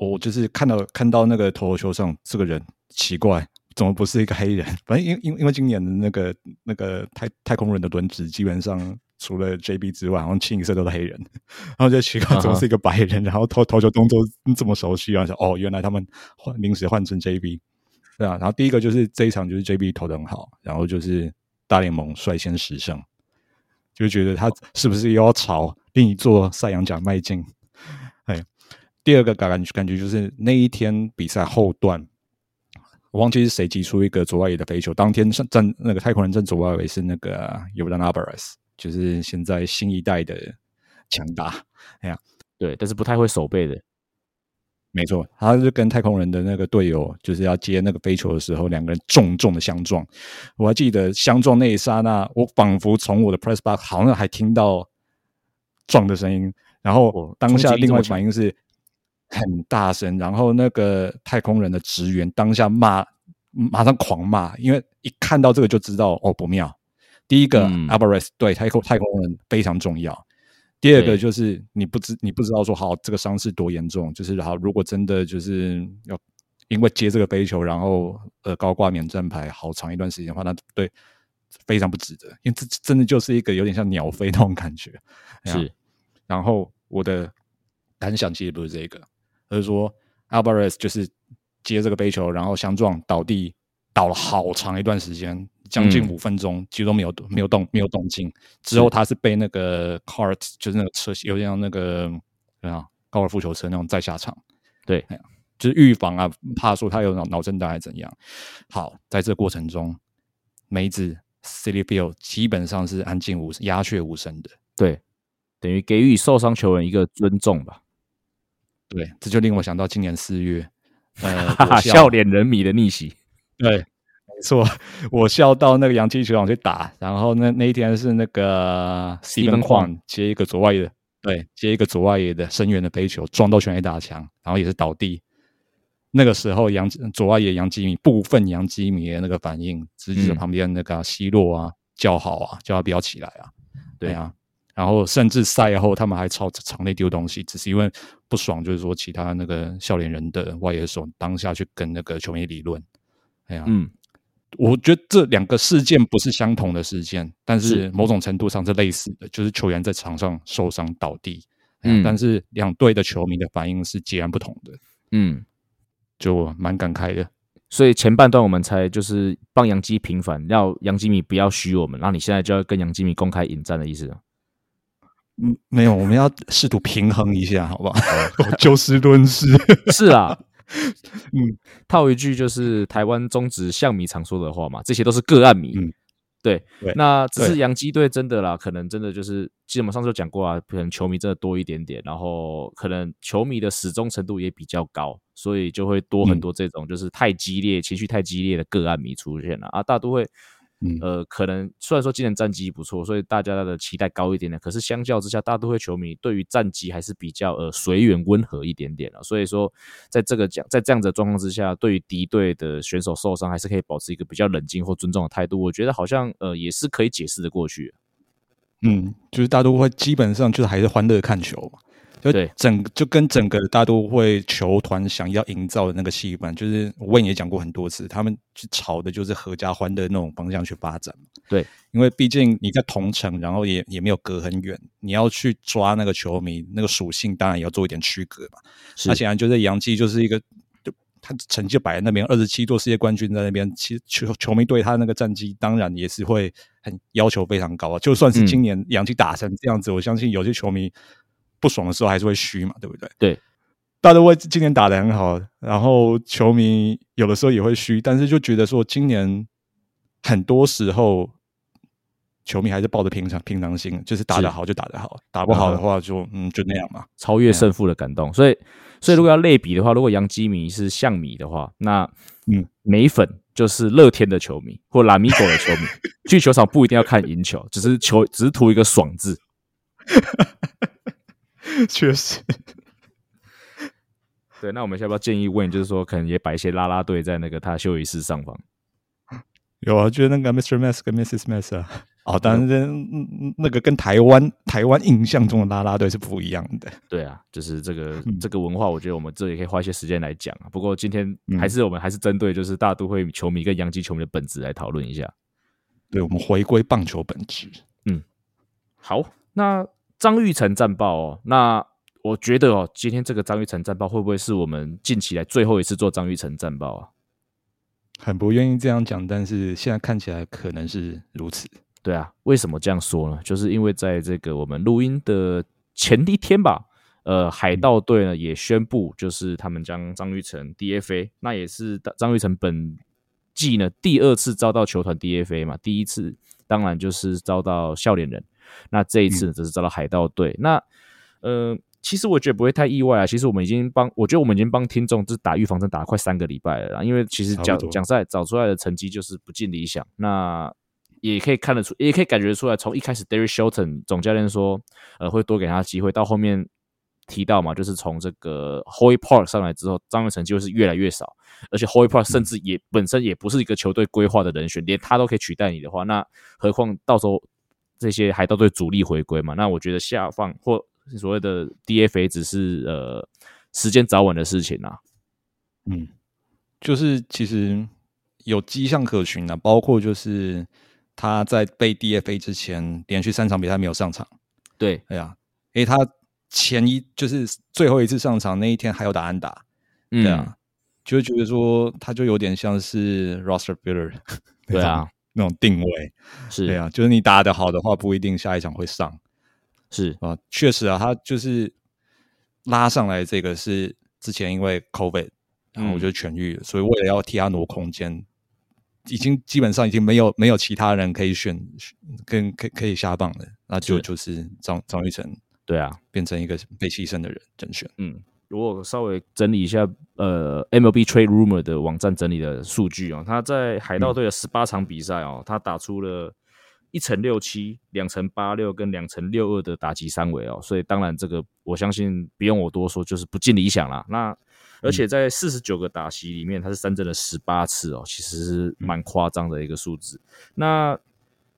我就是看到看到那个投球上这个人奇怪。怎么不是一个黑人？<laughs> 反正因因因为今年的那个那个太太空人的轮值，基本上除了 JB 之外，好像清一色都是黑人。<laughs> 然后就奇怪，怎么是一个白人？然后投投球动作这么熟悉啊？说哦，原来他们换临时换成 JB，对啊。然后第一个就是这一场就是 JB 投的很好，然后就是大联盟率先十胜，就觉得他是不是又要朝另一座赛扬奖迈进？哎，第二个感感觉就是那一天比赛后段。我忘记是谁击出一个左外野的飞球。当天上站那个太空人站左外围是那个尤丹阿巴雷斯，就是现在新一代的强大。哎呀，对，但是不太会守备的。没错，他就跟太空人的那个队友，就是要接那个飞球的时候，两个人重重的相撞。我还记得相撞那一刹那，我仿佛从我的 press box 好像还听到撞的声音，然后当下另外反应是很大声，然后那个太空人的职员当下骂，马上狂骂，因为一看到这个就知道哦不妙。第一个 Alvarez 对太空太空人非常重要。第二个就是你不知你不知道说好这个伤势多严重，就是好如果真的就是要因为接这个飞球，然后呃高挂免战牌好长一段时间的话，那对非常不值得，因为这真的就是一个有点像鸟飞那种感觉。是，然后我的感想其实不是这个，而是说 Alvarez 就是接这个飞球，然后相撞倒地倒了好长一段时间。将近五分钟，几乎都没有没有动没有动静。之后他是被那个 cart，就是那个车，有点像那个啊高尔夫球车那种再下场。对，就是预防啊，怕说他有脑脑震荡还是怎样。好，在这过程中，梅子 City Field 基本上是安静无鸦雀无声的。对，等于给予受伤球员一个尊重吧。对，这就令我想到今年四月，呃，<laughs> 笑脸人迷的逆袭。对。没错，我笑到那个洋基球场去打，然后那那一天是那个 Steven 矿接一个左外野，对，接一个左外野的深远的飞球撞到全垒打墙，然后也是倒地。那个时候杨左外野杨基米部分杨基米的那个反应，直接在旁边那个奚落啊叫好啊叫他不要起来啊，对啊，然后甚至赛后他们还朝场内丢东西，只是因为不爽，就是说其他那个笑脸人的外野手当下去跟那个球迷理论，哎呀，嗯。我觉得这两个事件不是相同的事件，但是某种程度上是类似的，就是球员在场上受伤倒地，嗯，但是两队的球迷的反应是截然不同的，嗯，就蛮感慨的。所以前半段我们才就是帮杨基平反，要杨基米不要虚我们，然后你现在就要跟杨基米公开引战的意思嗯，没有，我们要试图平衡一下，好不好？<laughs> 就事论事，<laughs> 是啊。<laughs> 嗯，套一句就是台湾中职象迷常说的话嘛，这些都是个案迷。对，那只是洋基队真的啦，可能真的就是其实我们上就讲过啊，可能球迷真的多一点点，然后可能球迷的始终程度也比较高，所以就会多很多这种就是太激烈、情绪太激烈的个案迷出现了啊，大都会。呃，可能虽然说今年战绩不错，所以大家的期待高一点点。可是相较之下，大都会球迷对于战绩还是比较呃随缘温和一点点了。所以说，在这个讲在这样子的状况之下，对于敌对的选手受伤，还是可以保持一个比较冷静或尊重的态度。我觉得好像呃也是可以解释的过去。嗯，就是大都会基本上就是还是欢乐看球。对，整就跟整个大都会球团想要营造的那个气氛，就是我也讲过很多次，他们去朝的就是合家欢的那种方向去发展对，因为毕竟你在同城，然后也也没有隔很远，你要去抓那个球迷那个属性，当然也要做一点区隔嘛。那显然就是杨基就是一个，就他成绩摆在那边，二十七座世界冠军在那边，其实球球迷对他那个战绩当然也是会很要求非常高啊。就算是今年杨基打成这样子，我相信有些球迷。不爽的时候还是会虚嘛，对不对？对，大都会今年打的很好，然后球迷有的时候也会虚，但是就觉得说今年很多时候球迷还是抱着平常平常心，就是打得好就打得好，打不好的话就嗯就那样嘛，超越胜负的感动。所以，所以如果要类比的话，如果杨基迷是象迷的话，那嗯美粉就是乐天的球迷或拉米狗的球迷，去球场不一定要看赢球，只是球只是图一个爽字。<laughs> 确实，对。那我们要不要建议问，就是说，可能也摆一些拉拉队在那个他休息室上方？有啊，觉得那个 Mr. Mess 跟 Mrs. Mess 啊，哦，当然，那个跟台湾台湾印象中的拉拉队是不一样的。对啊，就是这个这个文化，我觉得我们这里可以花一些时间来讲啊。不过今天还是我们还是针对就是大都会球迷跟洋基球迷的本质来讨论一下。对，我们回归棒球本质。嗯，好，那。张玉成战报哦，那我觉得哦，今天这个张玉成战报会不会是我们近期来最后一次做张玉成战报啊？很不愿意这样讲，但是现在看起来可能是如此。对啊，为什么这样说呢？就是因为在这个我们录音的前一天吧，呃，海盗队呢也宣布，就是他们将张玉成 DFA，那也是张玉成本季呢第二次遭到球团 DFA 嘛，第一次当然就是遭到笑脸人。那这一次则是找到海盗队。那呃，其实我觉得不会太意外啊。其实我们已经帮，我觉得我们已经帮听众就是打预防针打了快三个礼拜了啦。因为其实奖差不多奖赛找出来的成绩就是不尽理想，那也可以看得出，也可以感觉出来，从一开始 Derry Shelton 总教练说，呃，会多给他机会，到后面提到嘛，就是从这个 Hoy Park 上来之后，张玉成就是越来越少，而且 Hoy Park 甚至也、本身也不是一个球队规划的人选，连他都可以取代你的话，那何况到时候这些海盗队主力回归嘛，那我觉得下放或所谓的 DFA 只是呃时间早晚的事情啊。嗯，就是其实有迹象可循的、包括就是他在被 DFA 之前，连续三场比赛没有上场。对，哎呀，因为他前一就是最后一次上场那一天还有打安打，嗯对啊，就会觉得说他就有点像是 roster builder，对啊，那种定位，是，对啊，就是你打得好的话，不一定下一场会上是，啊。确实啊，他就是拉上来这个是之前因为 COVID，然后我嗯就痊愈了，所以为了要替他挪空间，已经基本上已经没有没有其他人可以选，跟可以可以下棒的，那就是就是张张玉成对啊，变成一个被牺牲的人人选。嗯，如果稍微整理一下，呃，MLB Trade Rumor 的网站整理的数据哦，他在海盗队的十八场比赛哦，他打出了一乘六七、两乘八六跟两乘六二的打击三围哦，所以当然这个我相信不用我多说，就是不尽理想啦。那而且在四十九个打席里面，他是三振了十八次哦，其实是蛮夸张的一个数字。那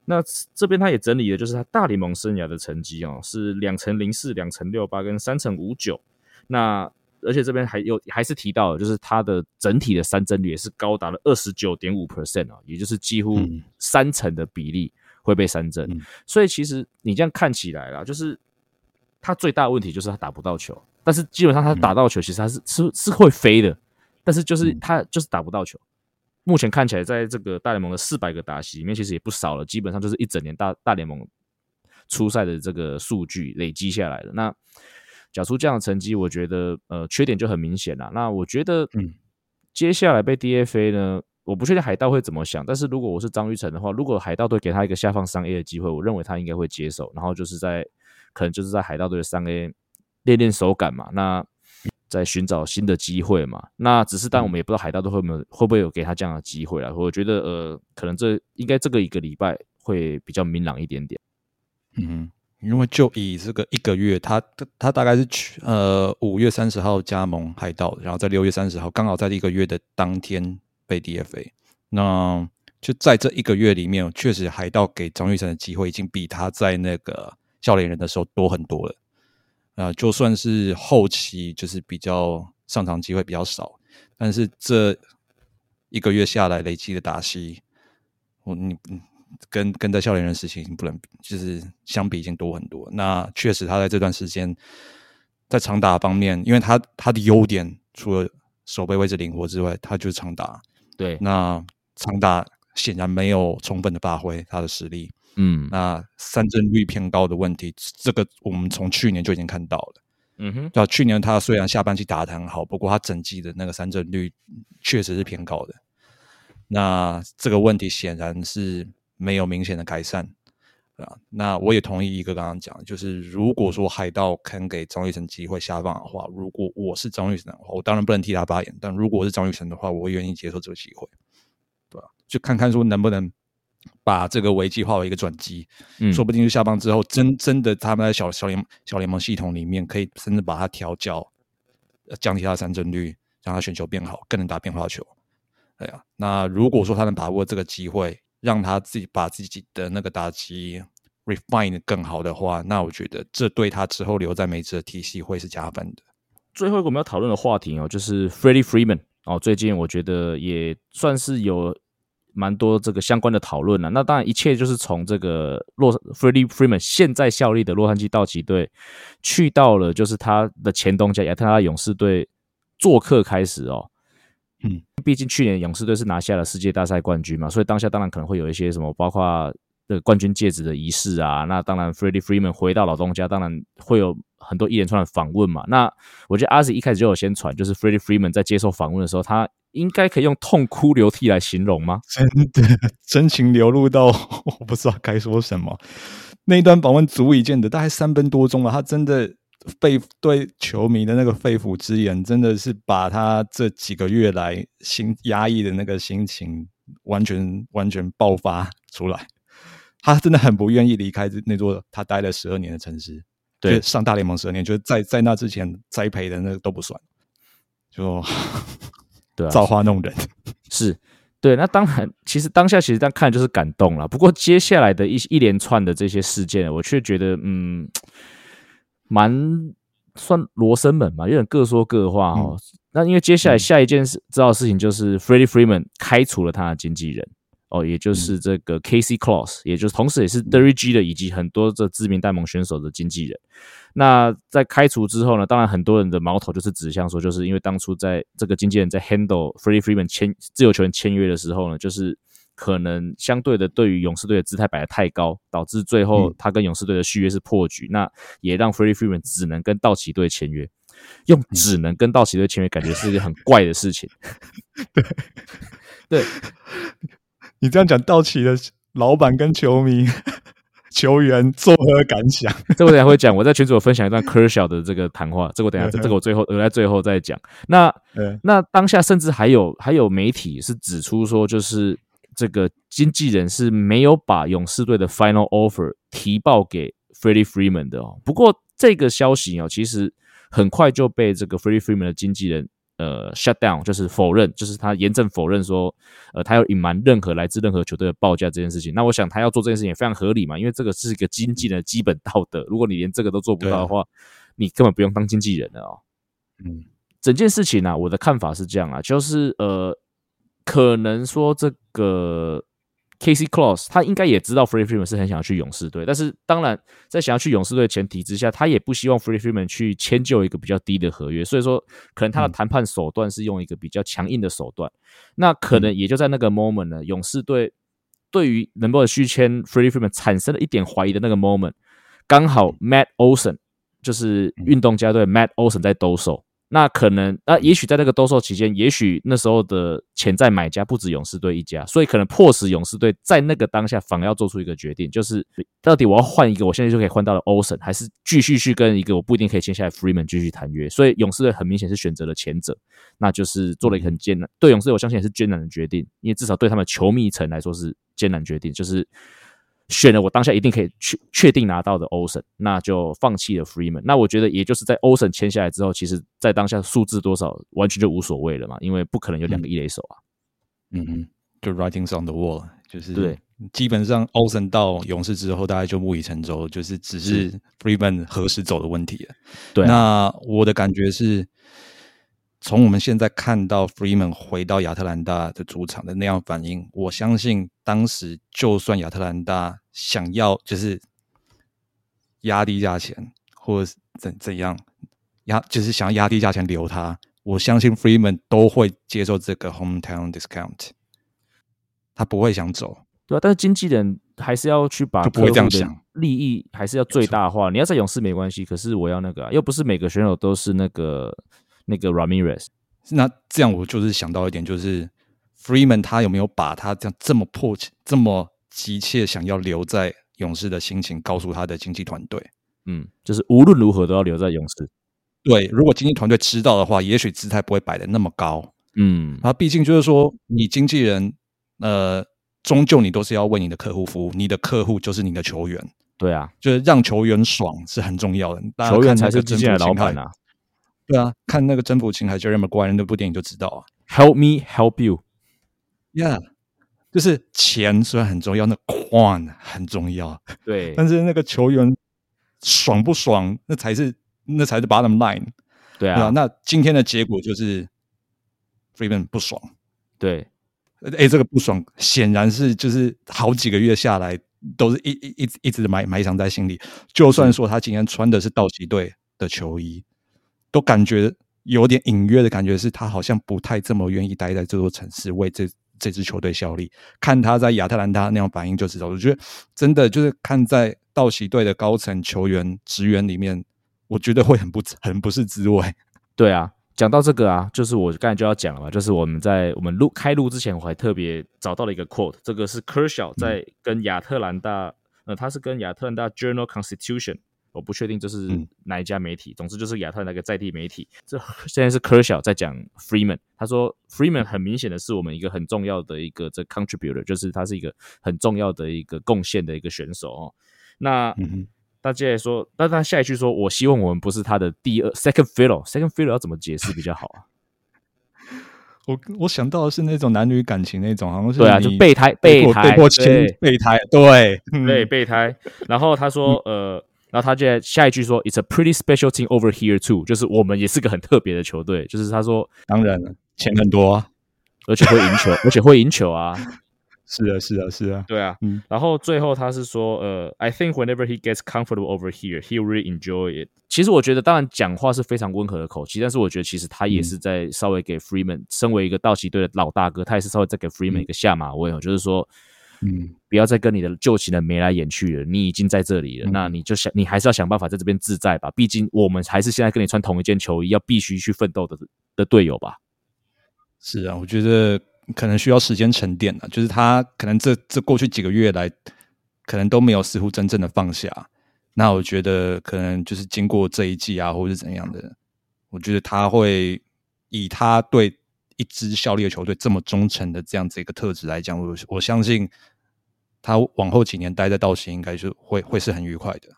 那这边他也整理的，就是他大联盟生涯的成绩哦，是两乘零四、两乘六八跟三乘五九。那而且这边还有还是提到了，就是它的整体的三振率也是高达了二十九点五 percent 啊，也就是几乎嗯三成的比例会被三振。嗯所以其实你这样看起来啦，就是他最大的问题就是他打不到球，但是基本上他打到球，其实他是、是是会飞的，但是就是嗯他就是打不到球。目前看起来，在这个大联盟的四百个打席里面，其实也不少了，基本上就是一整年大大联盟初赛的这个数据累积下来的。那缴出这样的成绩，我觉得呃缺点就很明显了。那我觉得，嗯，接下来被 DFA 呢，我不确定海盗会怎么想，但是如果我是张玉成的话，如果海盗队给他一个下放三 A 的机会，我认为他应该会接受，然后就是在可能就是在海盗队的三 A 练练手感嘛，那在寻找新的机会嘛。那只是，但我们也不知道海盗队会不会会不会有给他这样的机会啊。我觉得呃，可能这应该这个一个礼拜会比较明朗一点点。嗯，因为就以这个一个月，他他大概是去呃五月三十号加盟海盗，然后在六月三十号刚好在一个月的当天被 DFA。那就在这一个月里面，确实海盗给张玉成的机会已经比他在那个笑脸人的时候多很多了。啊、就算是后期就是比较上场机会比较少，但是这一个月下来累积的打戏，我你嗯跟跟在笑脸人时期已经不能比，就是相比已经多很多。那确实他在这段时间在长打方面，因为他他的优点除了手背位置灵活之外，他就是长打。对，那长打显然没有充分的发挥他的实力。嗯那三振率偏高的问题，这个我们从去年就已经看到了。嗯哼，对啊，去年他虽然下半季打得很好，不过他整季的那个三振率确实是偏高的。那这个问题显然是没有明显的改善，对啊。那我也同意一个刚刚讲的，就是如果说海盗肯给张玉成机会下放的话，如果我是张玉成的话，我当然不能替他发言，但如果我是张玉成的话，我会愿意接受这个机会，对吧、就看看说能不能把这个危机化为一个转机，嗯说不定就下棒之后，真真的他们在小小联小联盟系统里面，可以甚至把它调教，呃降低他的三振率，让他选球变好，更能打变化球。对啊，那如果说他能把握这个机会，让他自己把自己的那个打击 refine 更好的话，那我觉得这对他之后留在美职的体系会是加分的。最后一个我们要讨论的话题哦，就是 Freddie Freeman 哦，最近我觉得也算是有蛮多这个相关的讨论了。那当然，一切就是从这个洛 Freddie Freeman 现在效力的洛杉矶道奇队，去到了就是他的前东家亚特兰大勇士队做客开始哦。嗯，毕竟去年勇士队是拿下了世界大赛冠军嘛，所以当下当然可能会有一些什么，包括的冠军戒指的仪式啊。那当然，Freddie Freeman 回到老东家，当然会有很多一连串的访问嘛。那我觉得阿 Z 一开始就有先传，就是 Freddie Freeman 在接受访问的时候，他应该可以用痛哭流涕来形容吗？真的真情流露到我不知道该说什么。那一段访问足以见得，大概三分多钟了，他真的肺对球迷的那个肺腑之言，真的是把他这几个月来心压抑的那个心情完全完全爆发出来。<laughs> 他真的很不愿意离开那座他待了十二年的城市，对，上大联盟十二年，就是在在那之前栽培的那个都不算，就 <laughs> 对，造化弄人，<laughs> 是对。那当然，其实当下其实这样看就是感动了。不过接下来的一一连串的这些事件，我却觉得嗯。蛮算罗生门嘛，有点各说各话哦。那因为接下来下一件事知道的事情就是 Freddie Freeman 开除了他的经纪人哦，也就是这个 Casey Claus，也就是同时也是 Derry G 的以及很多这知名戴蒙选手的经纪人。那在开除之后呢，当然很多人的矛头就是指向说，就是因为当初在这个经纪人在 handle Freddie Freeman 签自由球员签约的时候呢，就是。可能相对的，对于勇士队的姿态摆得太高，导致最后他跟勇士队的续约是破局，那也让 Freddie Freeman 只能跟道奇队签约。用只能跟道奇队签约，感觉是一个很怪的事情。<laughs> 对，对，你这样讲，道奇的老板跟球迷、<laughs> 球员作何感想？这我等下会讲。我在群组分享一段 Kershaw 的这个谈话，这我等下这个我最后留在最后再讲。那那当下甚至还有还有媒体是指出说，就是。这个经纪人是没有把勇士队的 final offer 提报给 Freddie Freeman 的哦。不过这个消息哦，其实很快就被这个 Freddie Freeman 的经纪人呃 shut down，就是否认，就是他严正否认说，呃，他要隐瞒任何来自任何球队的报价这件事情。那我想他要做这件事情也非常合理嘛，因为这个是一个经纪人的基本道德。如果你连这个都做不到的话，你根本不用当经纪人了哦。嗯，整件事情呢，我的看法是这样啊，就是呃。可能说这个 Casey Claus 他应该也知道 Free Freeman 是很想要去勇士队，但是当然在想要去勇士队的前提之下，他也不希望 Free Freeman 去迁就一个比较低的合约，所以说可能他的谈判手段是用一个比较强硬的手段。那可能也就在那个 moment 呢，勇士队对于能不能续签 Free Freeman 产生了一点怀疑的那个 moment，刚好 Matt Olson 就是运动家队 Matt Olson 在兜售。那可能，那也许在那个兜售期间，也许那时候的潜在买家不止勇士队一家，所以可能迫使勇士队在那个当下反而要做出一个决定，就是到底我要换一个，我现在就可以换到了欧森，还是继续去跟一个我不一定可以签下来 Freeman 继续谈约？所以勇士队很明显是选择了前者，那就是做了一个很艰难，对勇士队我相信也是艰难的决定，因为至少对他们球迷层来说是艰难决定，就是。选了我当下一定可以确确定拿到的欧森，那就放弃了 Freeman。那我觉得也就是在欧森签下来之后，其实在当下数字多少完全就无所谓了嘛，因为不可能有两个一垒手啊。嗯哼，就 writings on the wall，就是对，基本上欧森到勇士之后，大家就木已成舟，就是只是 Freeman 何时走的问题了。对，那我的感觉是。从我们现在看到 Freeman 回到亚特兰大的主场的那样反应，我相信当时就算亚特兰大想要就是压低价钱，或者怎怎样压，就是想要压低价钱留他，我相信 Freeman 都会接受这个 hometown discount，他不会想走，对啊，但是经纪人还是要去把不会这样想，利益还是要最大化。你要在勇士没关系，可是我要那个，啊又不是每个选手都是那个。那个 Ramirez，那这样我就是想到一点，就是 Freeman 他有没有把他这样这么迫切、这么急切想要留在勇士的心情告诉他的经纪团队？嗯，就是无论如何都要留在勇士。对，如果经纪团队知道的话，也许姿态不会摆的那么高。嗯，啊毕竟就是说，你经纪人，呃，终究你都是要为你的客户服务，你的客户就是你的球员。对啊，就是让球员爽是很重要的，球员才是经纪人老板啊。对啊，看那个征服情还是 Jeremy 怪人那部电影就知道啊。Help me help you，Yeah，就是钱虽然很重要，那款很重要。对，<laughs> 但是那个球员爽不爽，那才是那才是 bottom line。对啊，那今天的结果就是 Freeman 不爽。对，哎，这个不爽显然是就是好几个月下来都是一一一一直埋埋藏在心里。就算说他今天穿的是道奇队的球衣。都感觉有点隐约的感觉，是他好像不太这么愿意待在这座城市为这这支球队效力。看他在亚特兰大那样反应就知道，我觉得真的就是看在道奇队的高层球员职员里面，我觉得会很不很不是滋味。对啊，讲到这个啊，就是我刚才就要讲了嘛，就是我们在我们录开录之前，我还特别找到了一个 quote，这个是 Kershaw 在跟亚特兰大，呃，他是跟亚特兰大 Journal Constitution。我不确定这是嗯哪一家媒体，总之就是亚特兰大一个在地媒体。这 <laughs> 现在是科小在讲 Freeman，他说 Freeman 很明显的是我们一个很重要的一个这 contributor，就是他是一个很重要的一个贡献的一个选手哦。那嗯哼，他接下来说，那他下一句说，我希望我们不是他的第二 second fiddle，second fiddle 要怎么解释比较好啊？<laughs> 我我想到的是那种男女感情那种，好像是对啊，就备胎备胎被迫亲备胎，对嗯对，备胎。然后他说，呃，然后他接下一句说，It's a pretty special team over here too，就是我们也是个很特别的球队。就是他说，当然了，钱很多啊，而且会赢球，<laughs> 而且会赢球啊，是啊，是啊，是啊，对啊。嗯然后最后他是说，呃，I think whenever he gets comfortable over here, he will really enjoy it。其实我觉得，当然讲话是非常温和的口气，但是我觉得其实他也是在稍微给 Freeman，、身为一个道奇队的老大哥，他也是稍微在给 Freeman 一个下马威哦，就是说。嗯，不要再跟你的旧情人眉来眼去了，你已经在这里了，嗯那你就想，你还是要想办法在这边自在吧。毕竟我们还是现在跟你穿同一件球衣，要必须去奋斗的的队友吧。是啊，我觉得可能需要时间沉淀啊，就是他可能这这过去几个月来，可能都没有似乎真正的放下。那我觉得可能就是经过这一季啊，或者是怎样的，我觉得他会以他对一支效力的球队这么忠诚的这样子一个特质来讲，我我相信他往后几年待在道奇，应该是会会是很愉快的。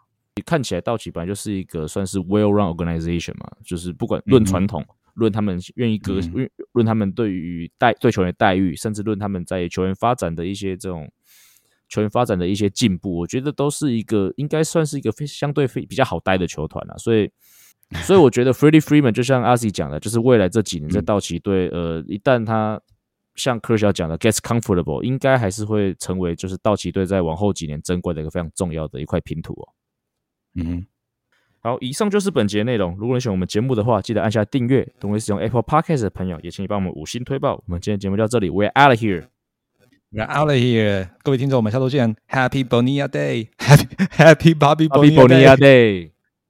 看起来道奇本来就是一个算是 well run organization 嘛，就是不管论传统，论他们愿意革，嗯论论他们对于待对球员的待遇，甚至论他们在球员发展的一些这种球员发展的一些进步，我觉得都是一个应该算是一个非相对非比较好待的球团啊，所以。<laughs> 所以我觉得 Freddie Freeman 就像阿 Z 讲的，就是未来这几年在道奇队，呃，一旦他像科小讲的 gets comfortable，应该还是会成为就是道奇队在往后几年争冠的一个非常重要的一块拼图哦。嗯哼，好，以上就是本节内容。如果你喜欢我们节目的话，记得按下订阅。同时使用 Apple Podcast 的朋友，也请你帮我们五星推爆。我们今天节目就到这里，We're out of here。We're out of here，各位听众，我们下周见，Happy Bonilla Day，Happy <laughs> Happy Bobby Happy Bonilla Bonilla Day。Day。